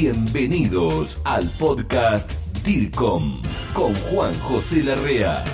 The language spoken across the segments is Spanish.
Bienvenidos al podcast DIRCOM con Juan José Larrea.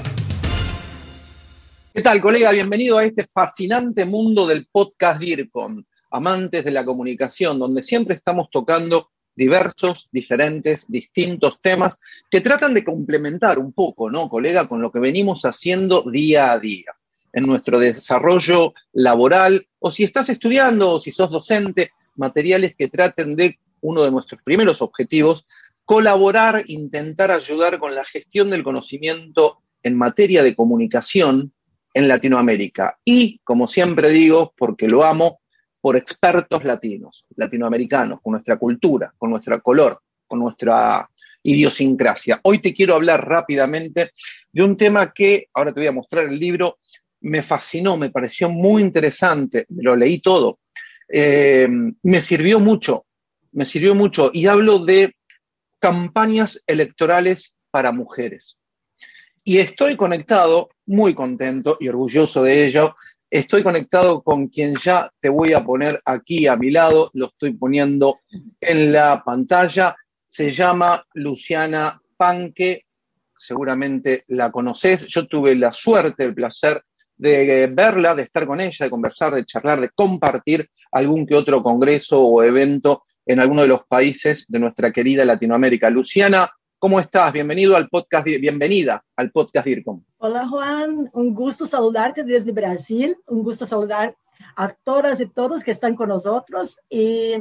¿Qué tal, colega? Bienvenido a este fascinante mundo del podcast DIRCOM, amantes de la comunicación, donde siempre estamos tocando diversos, diferentes, distintos temas que tratan de complementar un poco, ¿no, colega, con lo que venimos haciendo día a día en nuestro desarrollo laboral, o si estás estudiando o si sos docente, materiales que traten de uno de nuestros primeros objetivos, colaborar, intentar ayudar con la gestión del conocimiento en materia de comunicación en Latinoamérica. Y, como siempre digo, porque lo amo, por expertos latinos, latinoamericanos, con nuestra cultura, con nuestro color, con nuestra idiosincrasia. Hoy te quiero hablar rápidamente de un tema que, ahora te voy a mostrar el libro, me fascinó, me pareció muy interesante, lo leí todo, eh, me sirvió mucho, me sirvió mucho y hablo de campañas electorales para mujeres. Y estoy conectado, muy contento y orgulloso de ello, estoy conectado con quien ya te voy a poner aquí a mi lado, lo estoy poniendo en la pantalla, se llama Luciana Panque, seguramente la conoces, yo tuve la suerte, el placer de verla, de estar con ella, de conversar, de charlar, de compartir algún que otro congreso o evento en alguno de los países de nuestra querida Latinoamérica. Luciana, ¿cómo estás? Bienvenido al podcast, bienvenida al podcast DIRCOM. Hola Juan, un gusto saludarte desde Brasil, un gusto saludar a todas y todos que están con nosotros y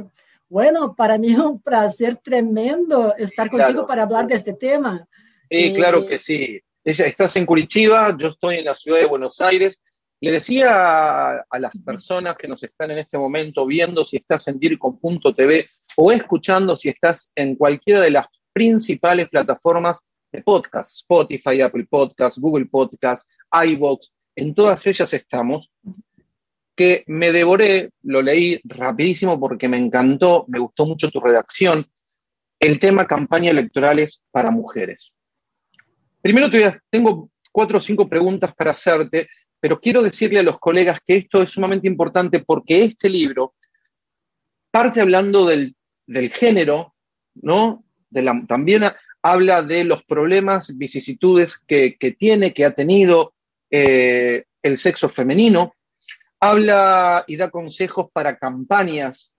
bueno, para mí es un placer tremendo estar contigo para hablar de este tema. Sí, claro que sí. Ella, estás en Curitiba, yo estoy en la ciudad de Buenos Aires. Le decía a, las personas que nos están en este momento viendo si estás en DIRCOM.tv o escuchando si estás en cualquiera de las principales plataformas de podcast, Spotify, Apple Podcast, Google Podcast, iVoox, en todas ellas estamos, que me devoré, lo leí rapidísimo porque me encantó, me gustó mucho tu redacción, el tema campaña electorales para mujeres. Primero tengo cuatro o cinco preguntas para hacerte, pero quiero decirle a los colegas que esto es sumamente importante porque este libro parte hablando del, género, ¿no? también habla de los problemas, vicisitudes que, tiene, que ha tenido eh, el sexo femenino, habla y da consejos para campañas.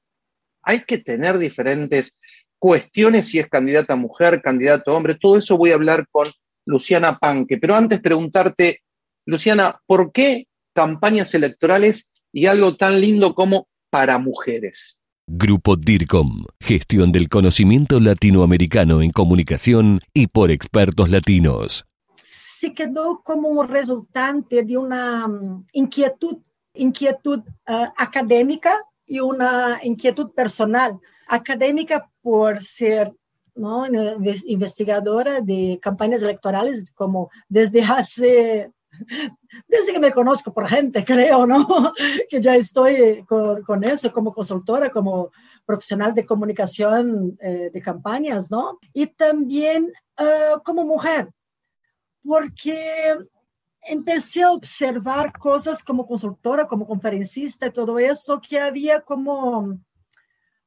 Hay que tener diferentes cuestiones si es candidata mujer, candidato hombre, todo eso voy a hablar con Luciana Panque. Pero antes preguntarte, Luciana, ¿por qué campañas electorales y algo tan lindo como para mujeres? Grupo DIRCOM, gestión del conocimiento latinoamericano en comunicación y por expertos latinos. Se quedó como un resultante de una mm, inquietud, inquietud uh, académica y una inquietud personal. Académica por ser ¿no? investigadora de campañas electorales como desde hace, desde que me conozco por gente, creo, ¿no? que ya estoy con, con eso como consultora, como profesional de comunicación eh, de campañas, ¿no? Y también uh, como mujer, porque empecé a observar cosas como consultora, como conferencista y todo eso, que había como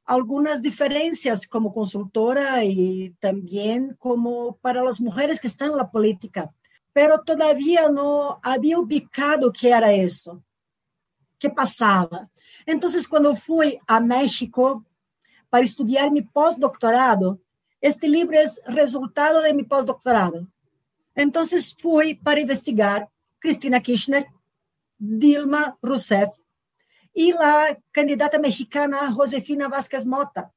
algunas diferencias como consultora y también como para las mujeres que están en la política, pero todavía no había ubicado qué era eso, qué pasaba. Entonces, cuando fui a México para estudiar mi postdoctorado, este libro es resultado de mi postdoctorado. Entonces, fui para investigar Cristina Kirchner, Dilma Rousseff, y la candidata mexicana Josefina Vázquez Mota.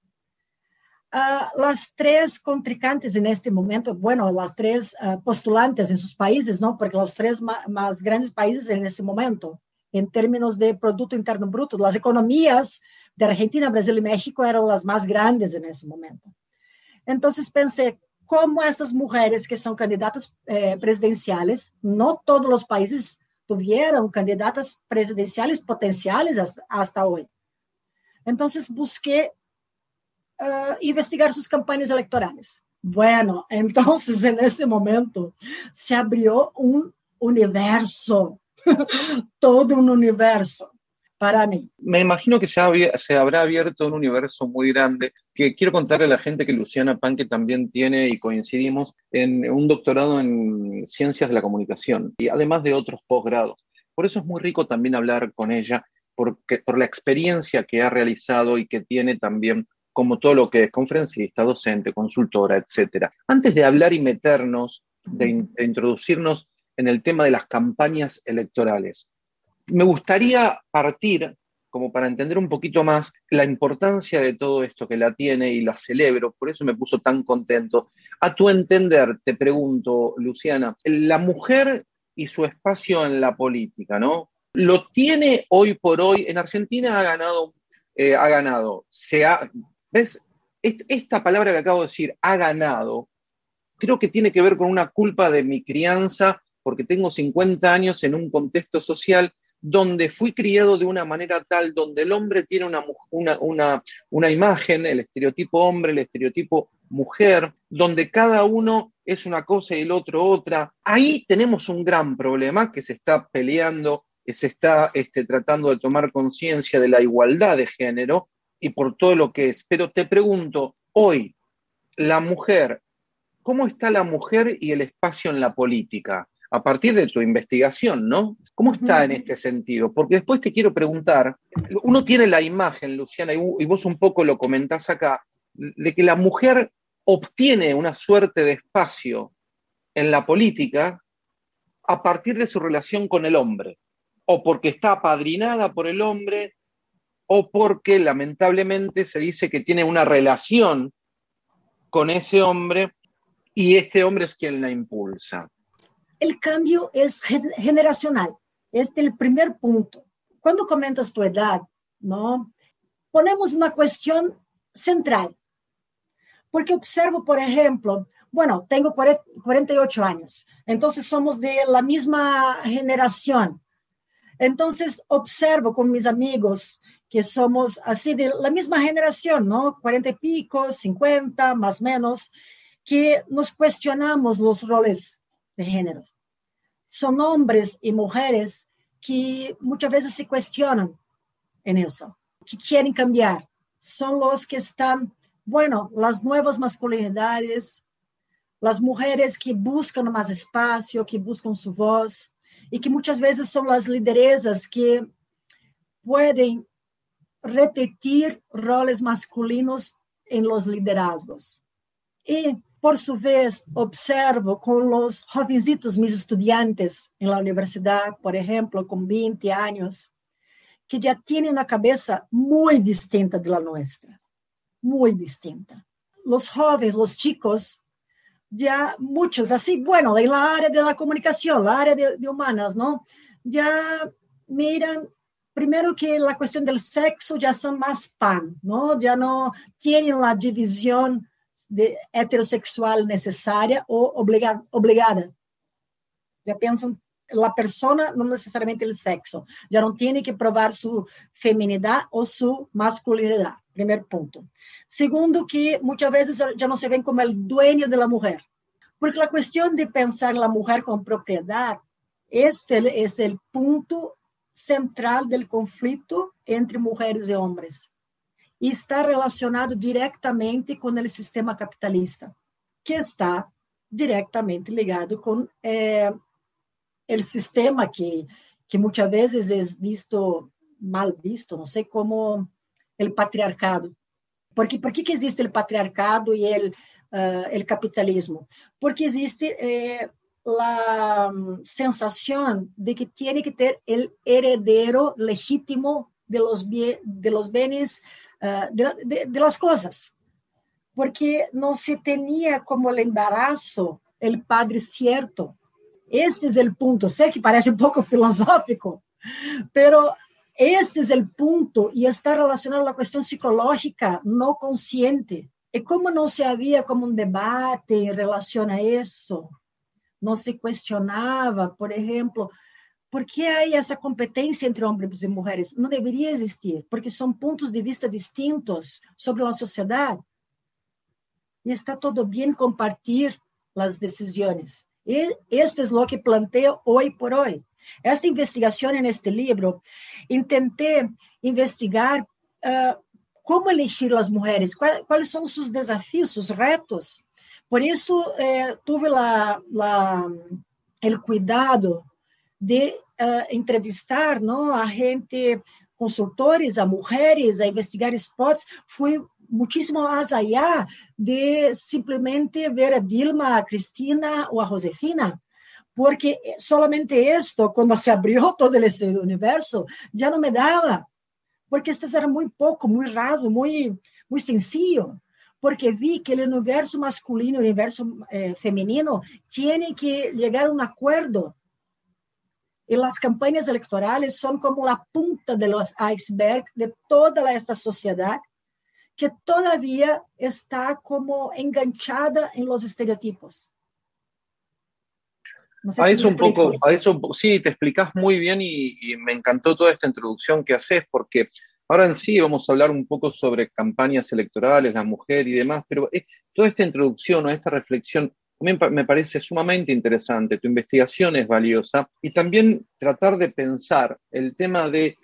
Uh, las tres contrincantes en este momento, bueno, las tres uh, postulantes en sus países, ¿no? Porque los tres más grandes países en este momento, en términos de Producto Interno Bruto, las economías de Argentina, Brasil y México eran las más grandes en ese momento. Entonces pensé, ¿cómo esas mujeres que son candidatas eh, presidenciales, no todos los países tuvieron candidatas presidenciales potenciales hasta, hoy. Entonces busqué uh, investigar sus campañas electorales. Bueno, entonces en ese momento se abrió un universo, todo un universo. para mí. Me imagino que se, se, habrá abierto un universo muy grande, que quiero contarle a la gente que Luciana Panque también tiene y coincidimos en un doctorado en ciencias de la comunicación y además de otros posgrados. Por eso es muy rico también hablar con ella, porque, por la experiencia que ha realizado y que tiene también como todo lo que es conferencista, docente, consultora, etc. Antes de hablar y meternos, de, introducirnos en el tema de las campañas electorales, me gustaría partir, como para entender un poquito más la importancia de todo esto que la tiene y la celebro, por eso me puso tan contento. A tu entender, te pregunto, Luciana, la mujer y su espacio en la política, ¿no? Lo tiene hoy por hoy, en Argentina ha ganado, eh, ha ganado, se ha, ¿ves? Esta palabra que acabo de decir, ha ganado, creo que tiene que ver con una culpa de mi crianza, porque tengo 50 años en un contexto social donde fui criado de una manera tal, donde el hombre tiene una, una, imagen, el estereotipo hombre, el estereotipo mujer, donde cada uno es una cosa y el otro otra. Ahí tenemos un gran problema que se está peleando, que se está este, tratando de tomar conciencia de la igualdad de género y por todo lo que es. Pero te pregunto, hoy, la mujer, ¿cómo está la mujer y el espacio en la política? a partir de tu investigación, ¿no? ¿Cómo está en este sentido? Porque después te quiero preguntar, uno tiene la imagen, Luciana, y vos un poco lo comentás acá, de que la mujer obtiene una suerte de espacio en la política a partir de su relación con el hombre, o porque está apadrinada por el hombre, o porque lamentablemente se dice que tiene una relación con ese hombre y este hombre es quien la impulsa el cambio es generacional. Este es el primer punto. Cuando comentas tu edad, ¿no? Ponemos una cuestión central. Porque observo, por ejemplo, bueno, tengo 48 años, entonces somos de la misma generación. Entonces observo con mis amigos que somos así de la misma generación, ¿no? 40 y pico, 50, más menos, que nos cuestionamos los roles de género son hombres y mujeres que muchas veces se cuestionan en eso, que quieren cambiar. Son los que están, bueno, las nuevas masculinidades, las mujeres que buscan más espacio, que buscan su voz y que muchas veces son las lideresas que pueden repetir roles masculinos en los liderazgos. Y por su vez, observo con los jovencitos, mis estudiantes en la universidad, por ejemplo, con 20 años, que ya tienen una cabeza muy distinta de la nuestra, muy distinta. Los jóvenes, los chicos, ya muchos, así, bueno, en la área de la comunicación, la área de, de humanas, ¿no? Ya miran primero que la cuestión del sexo ya son más pan, ¿no? Ya no tienen la división de heterosexual necesaria o obligada. Ya piensan la persona, no necesariamente el sexo. Ya no tiene que probar su feminidad o su masculinidad. Primer punto. Segundo, que muchas veces ya no se ven como el dueño de la mujer. Porque la cuestión de pensar la mujer con propiedad, este es el punto central del conflicto entre mujeres y hombres e está relacionado diretamente com o sistema capitalista, que está diretamente ligado com é, o sistema que, que muitas vezes é visto, mal visto, não sei como, o patriarcado. Porque, por que existe o patriarcado e o uh, capitalismo? Porque existe eh, a sensação de que tem que ter o heredero legítimo de los, bienes uh, de, de, las cosas, porque no se tenía como el embarazo el padre cierto. Este es el punto, sé que parece un poco filosófico, pero este es el punto y está relacionado a la cuestión psicológica no consciente. Y como no se había como un debate en relación a eso, no se cuestionaba, por ejemplo, por que há essa competência entre homens e mulheres? Não deveria existir, porque são pontos de vista distintos sobre a sociedade. E está todo bem compartilhar as decisões. E isto é o que planteo hoje por hoje. Esta investigação neste livro, tentei investigar uh, como elegir as mulheres, quais, quais são os seus desafios, os retos. Por isso, eh, tive lá, o cuidado de uh, entrevistar não, a gente, consultores, a mulheres, a investigar spots. Fui muitíssimo mais allá de simplesmente ver a Dilma, a Cristina ou a Josefina porque solamente esto, quando se abriu todo esse universo, já não me dava, porque esto era muito pouco, muito raso, muito, muito sencillo, porque vi que o universo masculino, o universo eh, feminino, tem que chegar a um acordo. E as campanhas eleitorais são como a punta de los iceberg de toda esta sociedade que todavía está como enganchada en los estereotipos. No sé a si eso un poco, a eso sí, te explicas muy bien y, y, me encantó toda esta introducción que haces porque ahora en sí vamos a hablar un poco sobre campañas electorales, la mujer y demás, pero toda esta introducción o esta reflexión también me parece sumamente interesante, tu investigación es valiosa. Y también tratar de pensar el tema de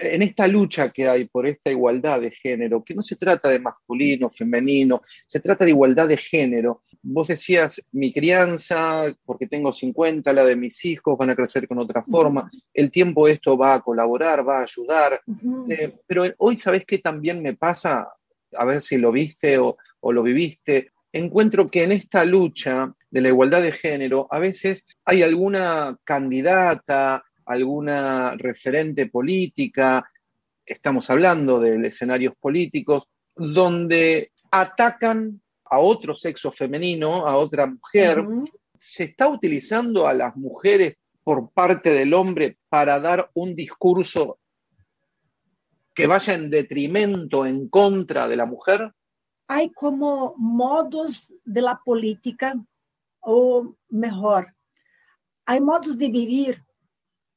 en esta lucha que hay por esta igualdad de género, que no se trata de masculino, femenino, se trata de igualdad de género. Vos decías, mi crianza, porque tengo 50, la de mis hijos van a crecer con otra forma, el tiempo esto va a colaborar, va a ayudar, eh, pero hoy sabés que también me pasa, a ver si lo viste o, o lo viviste, encuentro que en esta lucha de la igualdad de género, a veces hay alguna candidata, alguna referente política, estamos hablando de escenarios políticos, donde atacan a otro sexo femenino, a otra mujer. Se está utilizando a las mujeres por parte del hombre para dar un discurso que vaya en detrimento, en contra de la mujer? Hay como modos de la política, o mejor, hay modos de vivir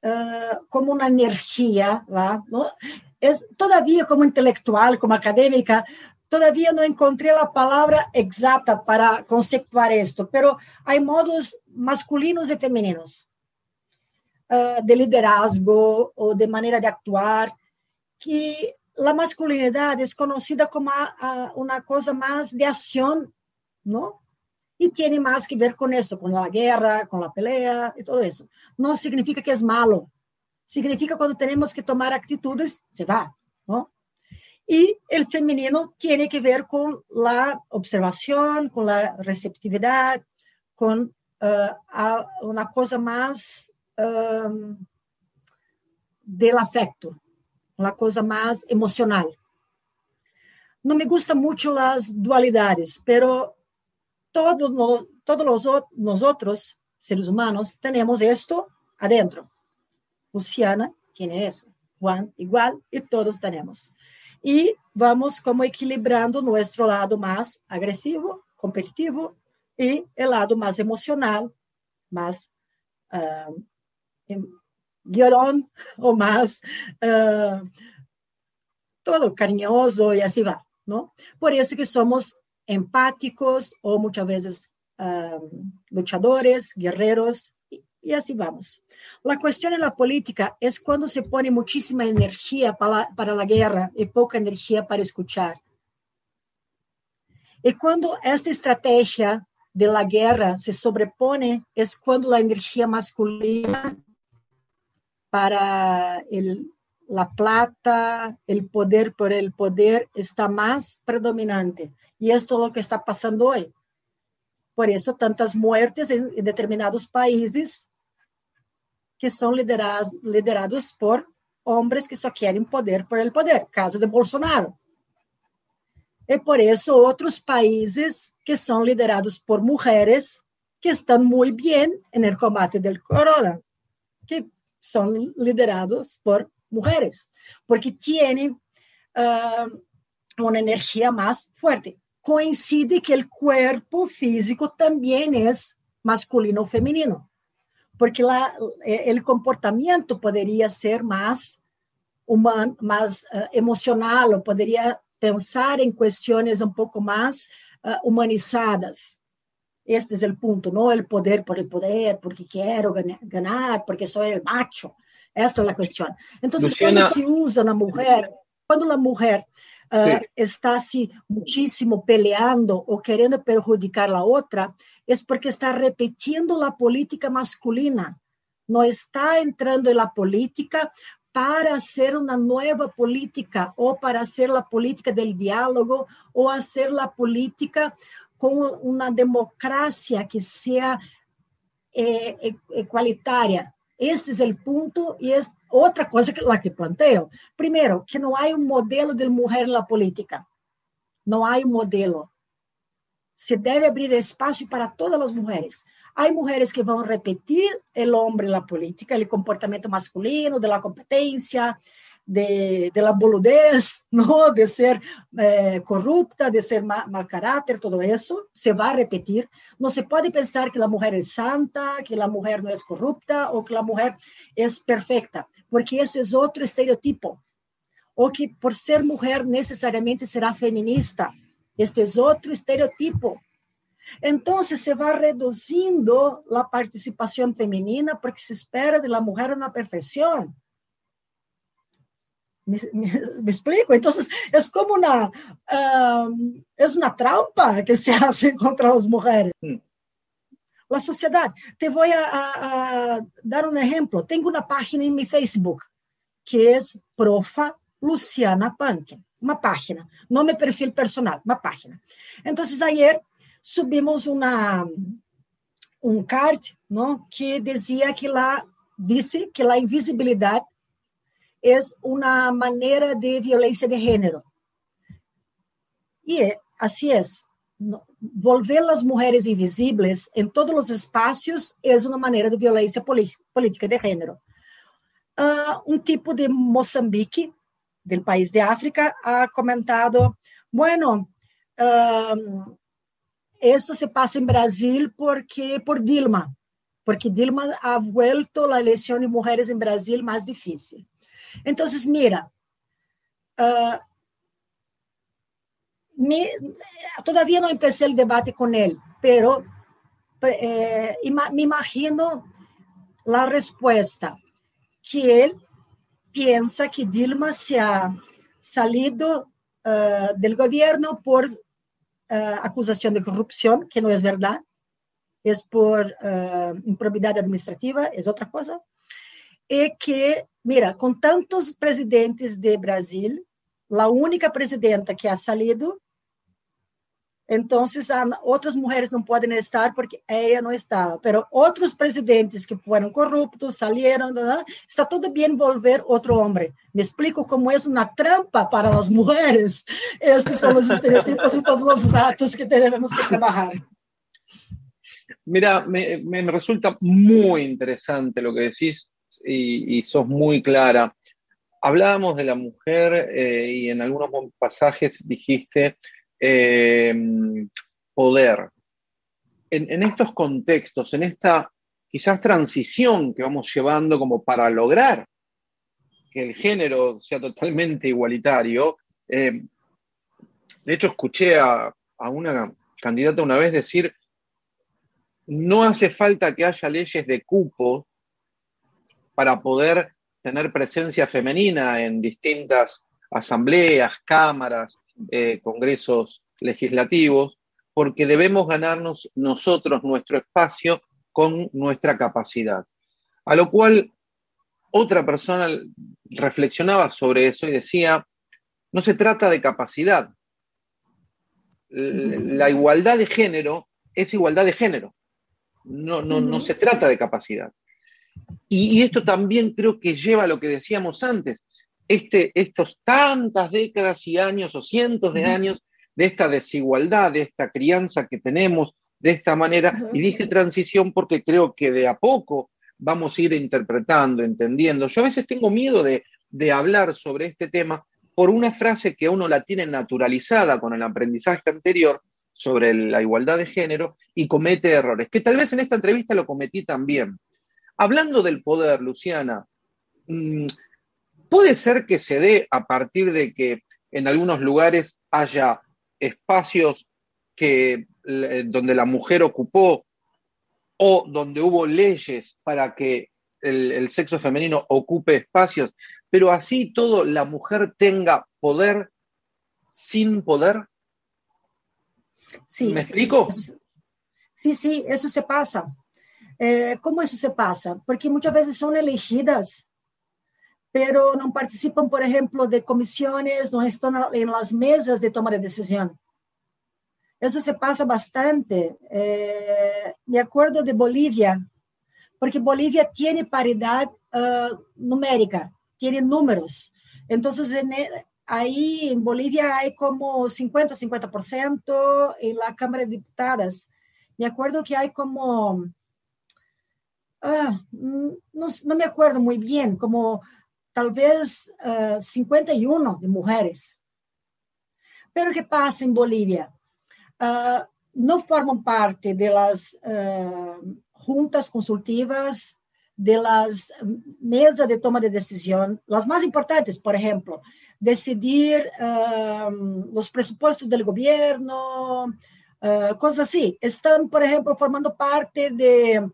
uh, como uma energia, ¿va? ¿no? Es, todavía como intelectual, como académica, todavía no encontré a palavra exata para conceptuar esto, pero hay modos masculinos e femininos uh, de liderazgo ou de maneira de actuar que a masculinidade é conhecida como a, a, uma coisa mais de ação, não? Y tiene más que ver con eso, con la guerra, con la pelea y todo eso. No significa que es malo, significa cuando tenemos que tomar actitudes, se va, ¿no? Y el femenino tiene que ver con la observación, con la receptividad, con uh, una cosa más um, del afecto, una cosa más emocional. No me gustan mucho las dualidades, pero todos, todos los, nosotros, seres humanos, tenemos esto adentro. Luciana tiene eso, Juan igual, y todos tenemos. Y vamos como equilibrando nuestro lado más agresivo, competitivo, y el lado más emocional, más uh, llorón o más uh, todo cariñoso y así va, ¿no? Por eso que somos empáticos ou muitas vezes um, luchadores, guerreiros, e, e assim vamos. A questão na política é quando se põe muitíssima energia para, para a guerra e pouca energia para escutar. E quando esta estratégia de la guerra se sobrepone, é quando a energia masculina para el, la plata, el poder por el poder está más predominante. Y esto es lo que está pasando hoy. Por eso tantas muertes en, en determinados países que son liderados, liderados por hombres que só querem poder por el poder, caso de Bolsonaro. E por isso outros países que são liderados por mulheres que estão muito bem no combate do corona, que são liderados por mulheres, porque têm uh, uma energia mais forte coincide que o corpo físico também é masculino ou feminino, porque lá o comportamento poderia ser mais humano, mais uh, emocional, ou poderia pensar em questões um pouco mais uh, humanizadas. Este es el punto, no el poder por el poder, porque quiero ganar, porque soy el macho. Esta es la cuestión. Entonces, cuando se usa la mujer, cuando la mujer uh, está así muchísimo peleando o queriendo perjudicar a la otra, es porque está repitiendo la política masculina. No está entrando en la política para hacer una nueva política o para hacer la política del diálogo o hacer la política con una democracia que sea eh, igualitaria. Este es el punto y es otra cosa que la que planteo. Primero, que no hay un modelo de mujer en la política. No hay un modelo. Se debe abrir espacio para todas las mujeres. Hay mujeres que van a repetir el hombre en la política, el comportamiento masculino, de la competencia, de, de la boludez, ¿no? de ser eh, corrupta, de ser mal, mal, carácter, todo eso se va a repetir. No se puede pensar que la mujer es santa, que la mujer no es corrupta o que la mujer es perfecta, porque eso es otro estereotipo. O que por ser mujer necesariamente será feminista. Este es otro estereotipo. Entonces se va reduciendo la participación femenina porque se espera de la mujer una perfección. ¿Me, explico? Entonces es como una, um, es una trampa que se hace contra las mujeres. Mm. La sociedad. Te voy a, a, a, dar un ejemplo. Tengo una página en mi Facebook que es Profa Luciana Punk. Una página, no mi perfil personal, una página. Entonces ayer subimos una, um card ¿no? que decía que la, dice que la invisibilidad es una manera de violencia de género. Y así es. Volver las mujeres invisibles en todos los espacios es una manera de violencia política de género. Uh, un tipo de Mozambique, del país de África, ha comentado, bueno, uh, se pasa en Brasil porque por Dilma, porque Dilma ha vuelto la elección de mujeres en Brasil más difícil. Entonces, mira, me, todavía no empecé el debate con él, pero eh, me imagino la respuesta, que él piensa que Dilma se ha salido uh, del gobierno por uh, acusación de corrupción, que no es verdad, es por uh, improbidad administrativa, es otra cosa. Y que, mira, con tantos presidentes de Brasil, la única presidenta que ha salido então, outras mulheres não podem estar porque ela não estava. Mas outros presidentes que foram corruptos, saíram, está tudo bem envolver outro homem. Me explico como é uma trampa para as mulheres. Estes são os estereotipos e todos os dados que temos que trabalhar. Mira, me, me, resulta muy interesante lo que decís y, sos muy clara. Hablábamos de la mujer eh, y en algunos pasajes dijiste eh, poder. En, estos contextos, en esta quizás transición que vamos llevando como para lograr que el género sea totalmente igualitario, eh, de hecho escuché a, a una candidata una vez decir, no hace falta que haya leyes de cupo para poder tener presencia femenina en distintas asambleas, cámaras, eh, congresos legislativos, porque debemos ganarnos nosotros nuestro espacio con nuestra capacidad. A lo cual otra persona reflexionaba sobre eso y decía, no se trata de capacidad. La igualdad de género es igualdad de género. No, no, no se trata de capacidad. Y, y, esto también creo que lleva a lo que decíamos antes este, estos tantas décadas y años o cientos de años de esta desigualdad, de esta crianza que tenemos de esta manera. Y dije transición porque creo que de a poco vamos a ir interpretando, entendiendo. Yo a veces tengo miedo de, de hablar sobre este tema por una frase que uno la tiene naturalizada con el aprendizaje anterior sobre la igualdad de género y comete errores, que tal vez en esta entrevista lo cometí también. Hablando del poder, Luciana, mmm, Puede ser que se dé a partir de que en algunos lugares haya espacios que donde la mujer ocupó o donde hubo leyes para que el, sexo femenino ocupe espacios, pero así todo la mujer tenga poder sin poder. Sí, ¿Me explico? Sí, sí, eso se pasa. Eh, ¿Cómo eso se pasa? Porque muchas veces son elegidas, pero no participan, por ejemplo, de comisiones, no están en las mesas de toma de decisión. Eso se pasa bastante. Eh, me acuerdo de Bolivia, porque Bolivia tiene paridad uh, numérica, tiene números. Entonces, en el, ahí en Bolivia hay como 50-50% en la Cámara de Diputadas. Me acuerdo que hay como, ah, no, no, me acuerdo muy bien, como tal vez uh, 51 de mujeres. Pero ¿qué pasa en Bolivia? Uh, no forman parte de las uh, juntas consultivas, de las mesas de toma de decisión, las más importantes, por ejemplo, decidir uh, los presupuestos del gobierno, cosas así. Están, por ejemplo, formando parte de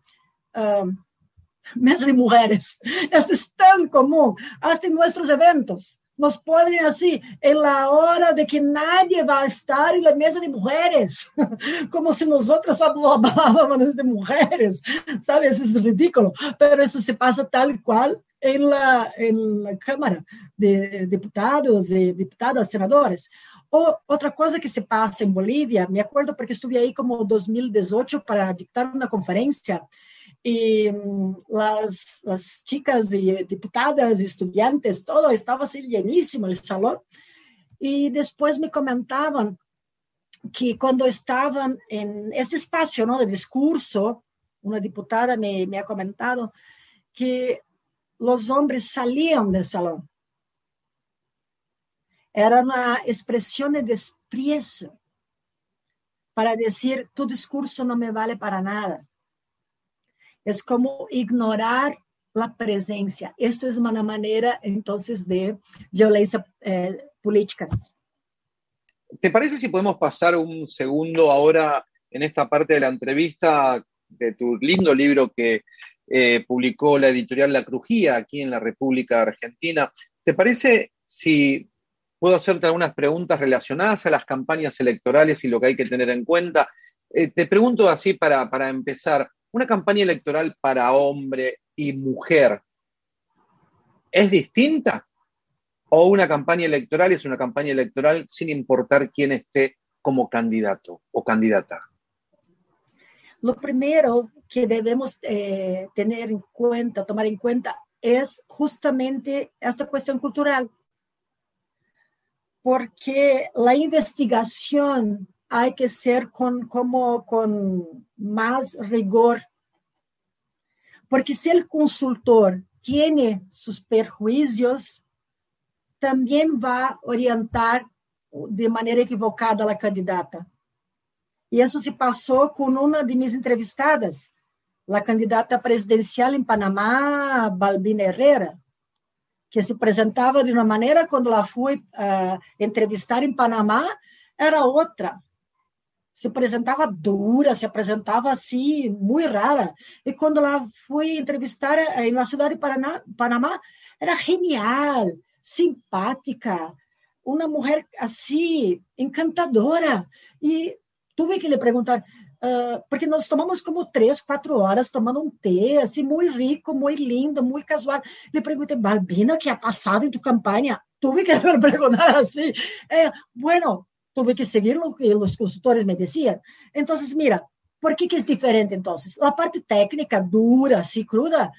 mesas de mujeres. Eso es tan común, hasta en nuestros eventos nos ponen así, en la hora de que nadie va a estar en la mesa de mujeres, como si nosotros solo hablábamos de mujeres, ¿sabes? Eso es ridículo, pero eso se pasa tal cual en la, en la Cámara de Diputados y diputadas, senadores. O otra cosa que se pasa en Bolivia, me acuerdo porque estuve ahí como 2018 para dictar una conferencia, y mm, las, chicas y diputadas, estudiantes, todo estaba así llenísimo el salón. Y después me comentaban que cuando estaban en este espacio ¿no? de discurso, una diputada me, me ha comentado que los hombres salían del salón. Era una expresión de desprecio para decir, tu discurso no me vale para nada es como ignorar la presencia. Esto es una manera entonces de violencia eh, política. ¿Te parece si podemos pasar un segundo ahora en esta parte de la entrevista de tu lindo libro que eh, publicó la editorial La Crujía aquí en la República Argentina? ¿Te parece si puedo hacerte algunas preguntas relacionadas a las campañas electorales y lo que hay que tener en cuenta? Eh, te pregunto así para, para empezar, una campaña electoral para hombre y mujer es distinta? ¿O una campaña electoral es una campaña electoral sin importar quién esté como candidato o candidata? Lo primero que debemos eh, tener en cuenta, tomar en cuenta, es justamente esta cuestión cultural. Porque la investigación hay que ser con, como, con más rigor. Porque si el consultor tiene sus perjuicios, también va a orientar de manera equivocada a la candidata. Y eso se pasó con una de mis entrevistadas, la candidata presidencial en Panamá, Balbina Herrera, que se presentaba de una manera cuando la fui a entrevistar en Panamá, era otra se apresentava dura, se apresentava assim, muito rara. E quando ela foi entrevistar eh, na cidade de Paraná, Panamá, era genial, simpática, uma mulher assim, encantadora. E tive que lhe perguntar, uh, porque nós tomamos como três, quatro horas tomando um tê, assim, muito rico, muito lindo, muito casual. Le perguntei, Balbina, que ha passado em tu campanha? Tuve que lhe perguntar assim. Eh, bueno, tuve que seguir lo que los consultores me decían. Entonces, mira, ¿por qué que es diferente entonces? La parte técnica, dura, así cruda,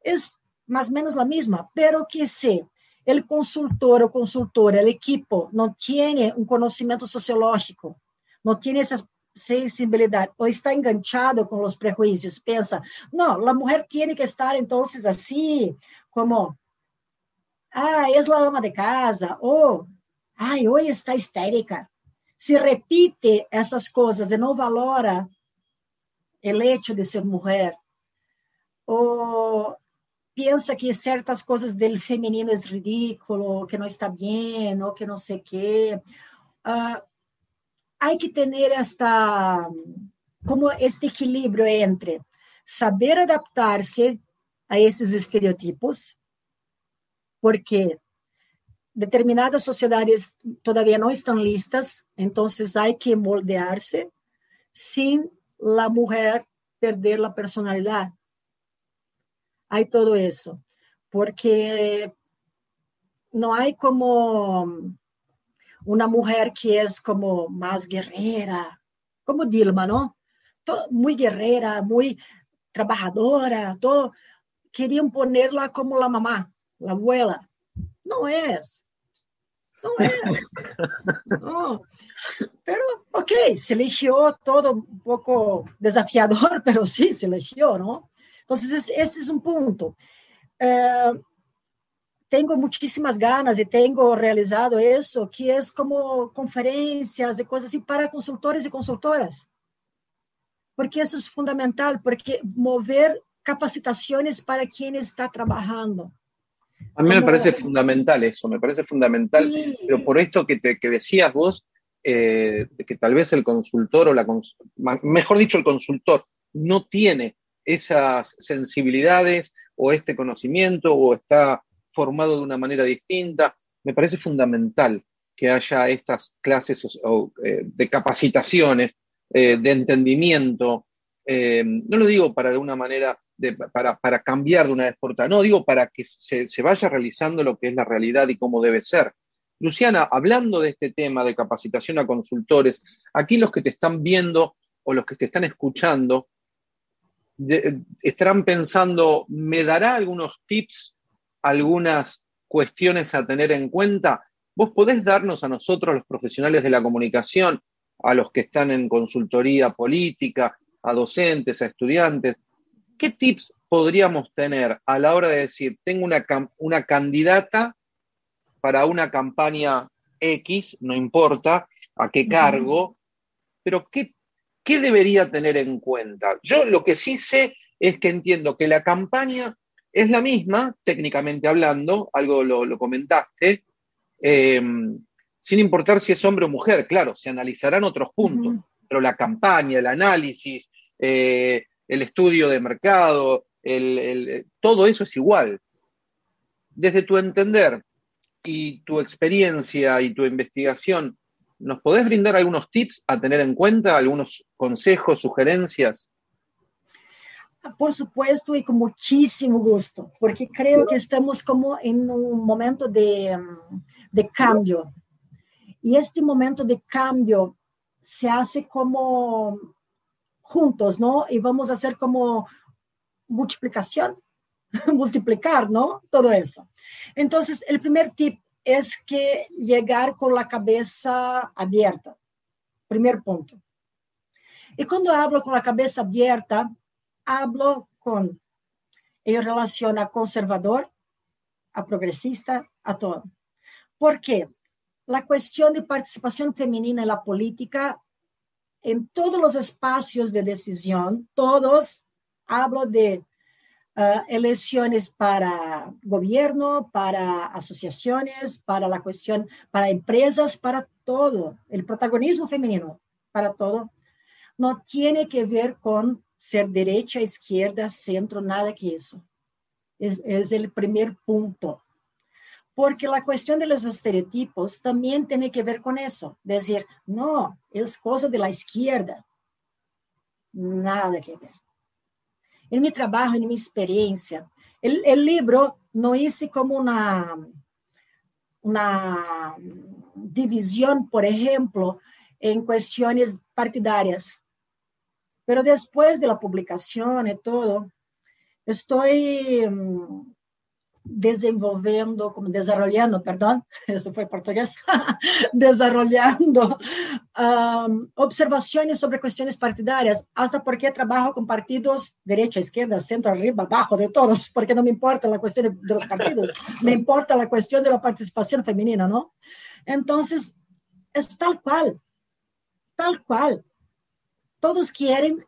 es más o menos la misma, pero que si el consultor o consultora, el equipo, no tiene un conocimiento sociológico, no tiene esa sensibilidad o está enganchado con los prejuicios, piensa, no, la mujer tiene que estar entonces así, como, ah, es la ama de casa, o, ay, hoy está histérica, se repite essas coisas e não valora o hecho de ser mulher, ou pensa que certas coisas do feminino é ridículo, que não está bem, ou que não sei o quê. Uh, hay que tener hasta como este equilibrio entre saber adaptarse a esses estereotipos, porque determinadas sociedades todavía no están listas, entonces hay que moldearse sin la mujer perder la personalidad. Hay todo eso, porque no hay como una mujer que es como más guerrera, como Dilma, ¿no? muy guerrera, muy trabajadora, todo. Querían ponerla como la mamá, la abuela. No es. No es. No. Pero, ok, se eligió todo un poco desafiador, pero sí, se eligió, ¿no? Entonces, este es un punto. Eh, tengo muchísimas ganas y tengo realizado eso, que es como conferencias y cosas así para consultores y consultoras. Porque eso es fundamental, porque mover capacitaciones para quien está trabajando. A mí me parece fundamental eso, me parece fundamental, pero por esto que, te, que decías vos, eh, que tal vez el consultor o la, mejor dicho, el consultor no tiene esas sensibilidades o este conocimiento o está formado de una manera distinta. Me parece fundamental que haya estas clases eh, de capacitaciones, eh, de entendimiento. Eh, no lo digo para de una manera, para, cambiar de una vez por otra, no, digo para que se, se vaya realizando lo que es la realidad y cómo debe ser. Luciana, hablando de este tema de capacitación a consultores, aquí los que te están viendo o los que te están escuchando estarán pensando, ¿me dará algunos tips algunas cuestiones a tener en cuenta, vos podés darnos a nosotros, los profesionales de la comunicación, a los que están en consultoría política, a docentes, a estudiantes, ¿qué tips podríamos tener a la hora de decir, tengo una, una candidata para una campaña X, no importa a qué cargo, pero ¿qué, ¿qué debería tener en cuenta? Yo lo que sí sé es que entiendo que la campaña es la misma, técnicamente hablando, algo lo, comentaste, em, sin importar si es hombre o mujer, claro, se analizarán otros puntos, pero la campaña, el análisis, eh, el estudio de mercado, todo eso es igual. Desde tu entender y tu experiencia y tu investigación, ¿nos podés brindar algunos tips a tener en cuenta, algunos consejos, sugerencias? Por supuesto y con muchísimo gusto, porque creo que estamos como en un momento de, de cambio. Y este momento de cambio se hace como juntos, ¿no? Y vamos a hacer como multiplicación, multiplicar, ¿no? Todo eso. Entonces, el primer tip es que llegar con la cabeza abierta. Primer punto. Y cuando hablo con la cabeza abierta, hablo con en relación a conservador, a progresista, a todo. ¿Por qué? La cuestión de participación femenina en la política, en todos los espacios de decisión, todos, hablo de uh, elecciones para gobierno, para asociaciones, para la cuestión, para empresas, para todo. El protagonismo femenino, para todo, no tiene que ver con ser derecha, izquierda, centro, nada que eso. Es, es el primer punto. Porque la cuestión de los estereotipos también tiene que ver con eso. Decir, no, es cosa de la izquierda. Nada que ver. En mi trabajo, en mi experiencia, el, el libro no hice como una, una división, por ejemplo, en cuestiones partidarias. Pero después de la publicación y todo, estoy um, desenvolvendo, como desarrollando, perdón, eso fue portugués, desarrollando um, observaciones sobre cuestiones partidarias, hasta porque trabajo con partidos derecha, izquierda, centro, arriba, abajo, de todos, porque no me importa la cuestión de los partidos, me importa la cuestión de la participación femenina, ¿no? Entonces, es tal cual, tal cual todos quieren,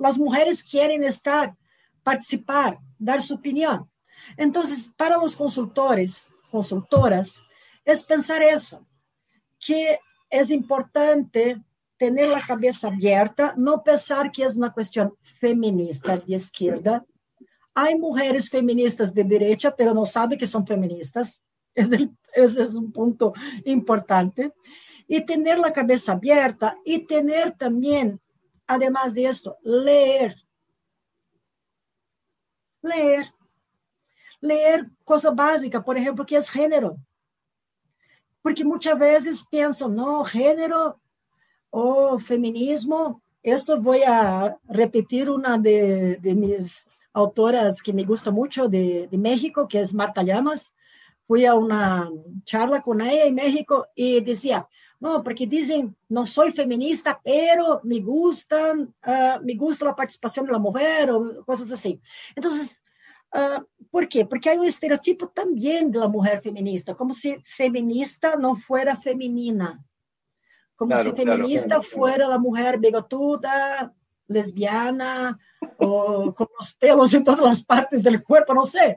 las mujeres quieren estar, participar, dar su opinión. Entonces, para los consultores, consultoras, es pensar eso, que es importante tener la cabeza abierta, no pensar que es una cuestión feminista de izquierda. Hay mujeres feministas de derecha, pero no saben que son feministas. Es ese es un punto importante. Y tener la cabeza abierta y tener también, además de esto, leer. Leer. Leer cosa básica, por ejemplo, que es género. Porque muchas veces piensan, no, género o feminismo. Esto voy a repetir una de, de mis autoras que me gusta mucho de, de, México, que es Marta Llamas. Fui a una charla con ella en México y decía, no, porque dicen, no soy feminista, pero me gustan, uh, me gusta la participación de la mujer o cosas así. Uh, ¿por qué? Porque hay un estereotipo también de la mujer feminista, como si feminista no fuera femenina como claro, si feminista claro, claro, fuera la mujer bigotuda, lesbiana o con los pelos en todas las partes del cuerpo, no sé.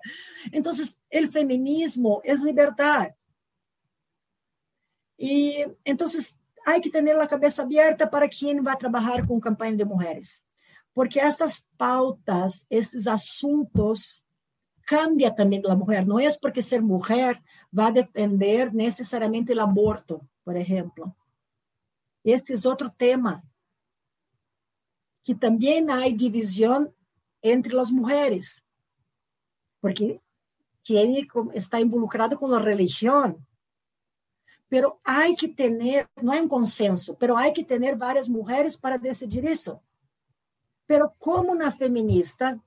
Entonces, el feminismo es libertad. Y entonces hay que tener la cabeza abierta para quien va a trabajar con campaña de mujeres, porque estas pautas, estos asuntos, cambia también la mujer. No es porque ser mujer va a defender necesariamente el aborto, por ejemplo este es otro tema, que también hay división entre las mujeres, porque tiene, está involucrado con la religión. Pero hay que tener, no hay un consenso, pero hay que tener varias mujeres para decidir eso. Pero como una feminista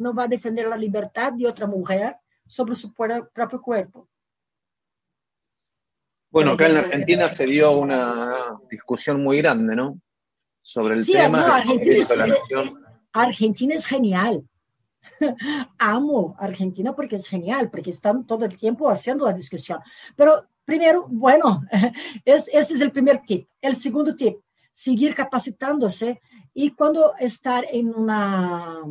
no va a defender la libertad de otra mujer sobre su propio cuerpo? Bueno, acá en la Argentina se dio una discusión muy grande, ¿no? Sobre el sí, tema. No, Argentina, es, Argentina es genial. Amo Argentina porque es genial, porque están todo el tiempo haciendo la discusión. Pero primero, bueno, es, ese es el primer tip. El segundo tip, seguir capacitándose y cuando estar en una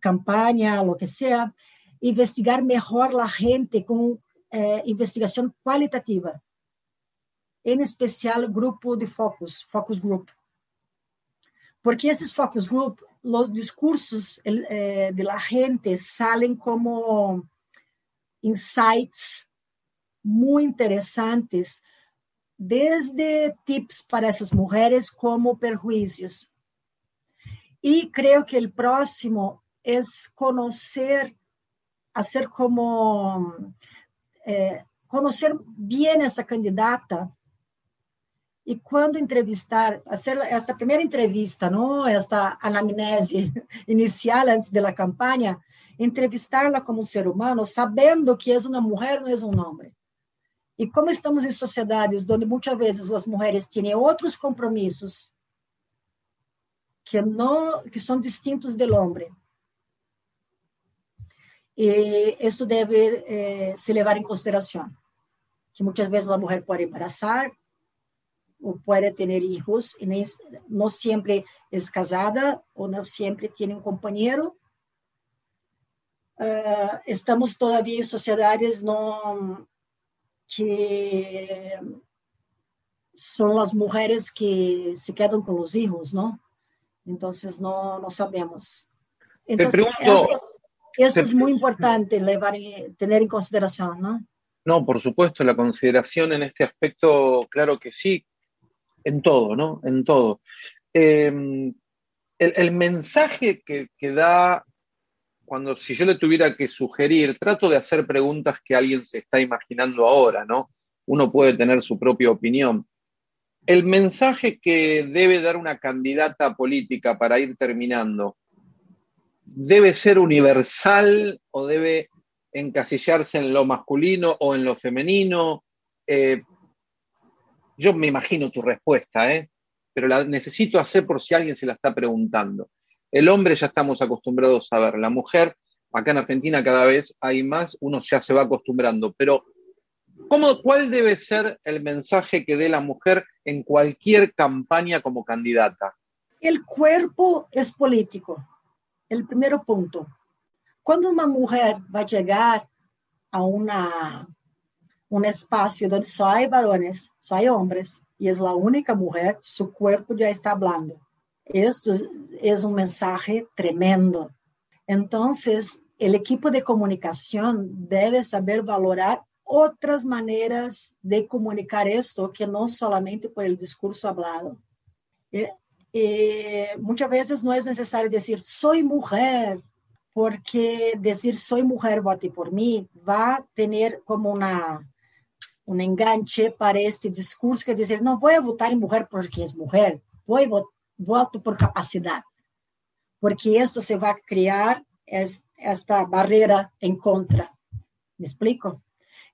campaña, lo que sea, investigar mejor la gente con eh, cualitativa em especial grupo de focus, focus group. Porque esses focus group, os discursos eh, de la gente salen como insights muito interessantes, desde tips para essas mulheres como perjuízos. E creio que o próximo é conhecer, fazer como eh, bem essa candidata e quando entrevistar, hacer esta primeira entrevista, não, esta anamnese inicial antes da campanha, entrevistarla como ser humano, sabendo que é uma mulher, não é um homem. E como estamos em sociedades onde muitas vezes as mulheres têm outros compromissos que não que são distintos do homem. E isso deve eh, se levar em consideração, que muitas vezes a mulher pode embarazar, o puede tener hijos, y no siempre es casada o no siempre tiene un compañero. Uh, estamos todavía en sociedades no, que son las mujeres que se quedan con los hijos, ¿no? Entonces no, no sabemos. Entonces, te pregunto, eso, es muy importante levar, tener en consideración, ¿no? No, por supuesto, la consideración en este aspecto, claro que sí, en todo, ¿no? En todo. Eh, el, el, mensaje que, que, da, cuando si yo le tuviera que sugerir, trato de hacer preguntas que alguien se está imaginando ahora, ¿no? Uno puede tener su propia opinión. El mensaje que debe dar una candidata política para ir terminando, ¿debe ser universal o debe encasillarse en lo masculino o en lo femenino? Eh, yo me imagino tu respuesta, ¿eh? pero la necesito hacer por si alguien se la está preguntando. El hombre ya estamos acostumbrados a ver, la mujer, acá en Argentina cada vez hay más, uno ya se va acostumbrando, pero ¿cómo, ¿cuál debe ser el mensaje que dé la mujer en cualquier campaña como candidata? El cuerpo es político, el primer punto. Cuando una mujer va a llegar a una un espacio donde só hay varones, só hay hombres, y es la única mujer, su cuerpo ya está hablando. Esto es un mensaje tremendo. Entonces, el equipo de comunicación debe saber valorar otras maneras de comunicar esto que no solamente por el discurso hablado. Eh, eh, muchas veces no es necesario decir soy mujer, porque decir soy mujer, vote por mí, va a tener como una, un enganche para este discurso que decir no voy a votar en mujer porque es mujer, voy voto por capacidad, porque esto se va a crear esta barrera en contra. ¿Me explico?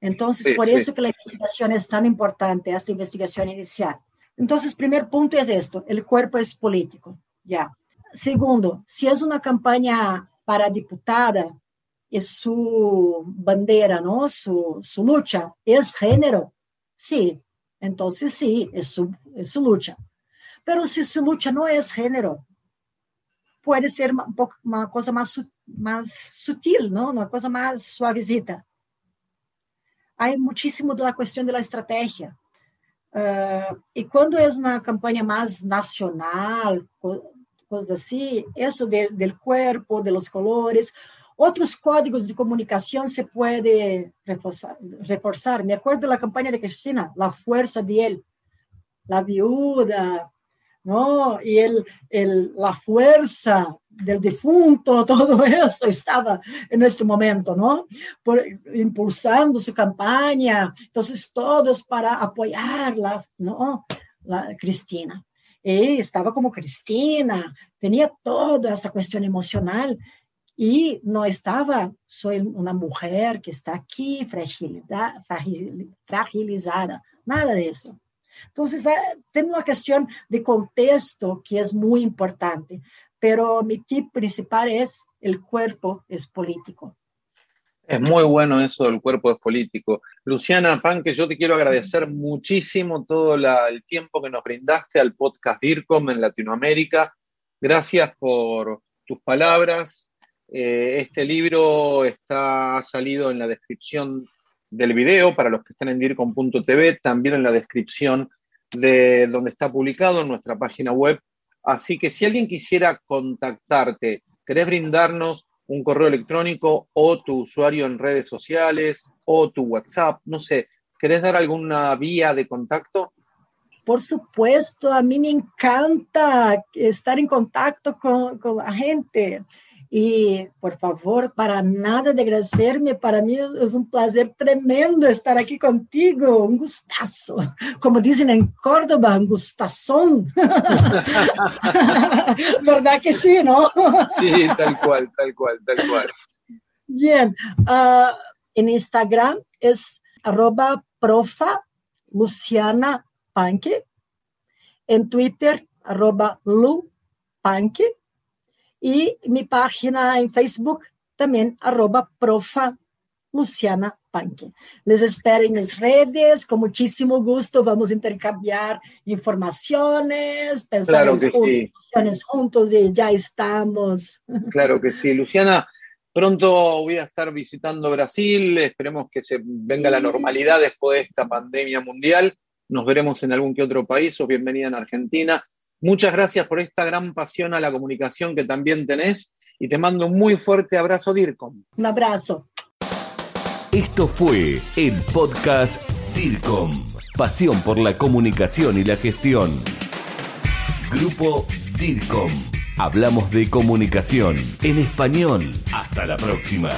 Entonces, sí, por eso que la investigación es tan importante, esta investigación inicial. Entonces, primer punto es esto, el cuerpo es político, ya. Segundo, si es una campaña para diputada, es su bandera, ¿no? Su, su lucha, ¿es género? Sí, entonces sí, es su, es su lucha. Pero si su lucha no es género, puede ser un poco, una cosa más, más sutil, ¿no? Una cosa más suavecita hay muchísimo de la cuestión de la estrategia. Uh, y cuando es una campaña más nacional, cosas así, eso de, del cuerpo, de los colores, otros códigos de comunicación se puede reforzar, reforzar. Me acuerdo de la campaña de Cristina, la fuerza de él, la viuda, ¿no? Y el, el, la fuerza del difunto, todo eso estaba en este momento, ¿no? Por, impulsando su campaña, entonces todos para apoyarla, ¿no? La Cristina. Y estaba como Cristina, tenía toda esta cuestión emocional y no estaba, soy una mujer que está aquí fragilizada, nada de eso. Entonces, tem uma questão de contexto que é muito importante, pero mi tip principal es el cuerpo es político. Es muy bueno eso del cuerpo es político. Luciana Panque, yo te quiero agradecer muchísimo todo el tiempo que nos brindaste al podcast DIRCOM en Latinoamérica. Gracias por tus palabras. Eh, este libro está salido en la descripción del video para los que estén en dircom.tv, también en la descripción de donde está publicado en nuestra página web. Así que si alguien quisiera contactarte, ¿querés brindarnos un correo electrónico o tu usuario en redes sociales o tu WhatsApp? No sé, ¿querés dar alguna vía de contacto? Por supuesto, a mí me encanta estar en contacto con, con la gente. Y por favor, para nada de agradecerme, para mí es un placer tremendo estar aquí contigo, un gustazo. Como dicen en Córdoba, un gustazón. ¿Verdad que sí, no? sí, tal cual, tal cual, tal cual. Bien, uh, en Instagram es arroba profa Luciana Panque, en Twitter arroba Lu Panque, y mi página en Facebook también, arroba profa Luciana Panque. Les espero en mis redes, con muchísimo gusto vamos a intercambiar informaciones, pensar claro en sí. juntos y ya estamos. Claro que sí, Luciana. Pronto voy a estar visitando Brasil, esperemos que se venga la normalidad después de esta pandemia mundial. Nos veremos en algún que otro país, o bienvenida en Argentina. Muchas gracias por esta gran pasión a la comunicación que también tenés y te mando un muy fuerte abrazo, DIRCOM. Un abrazo. Esto fue el podcast DIRCOM, pasión por la comunicación y la gestión. Grupo DIRCOM. Hablamos de comunicación en español. Hasta la próxima.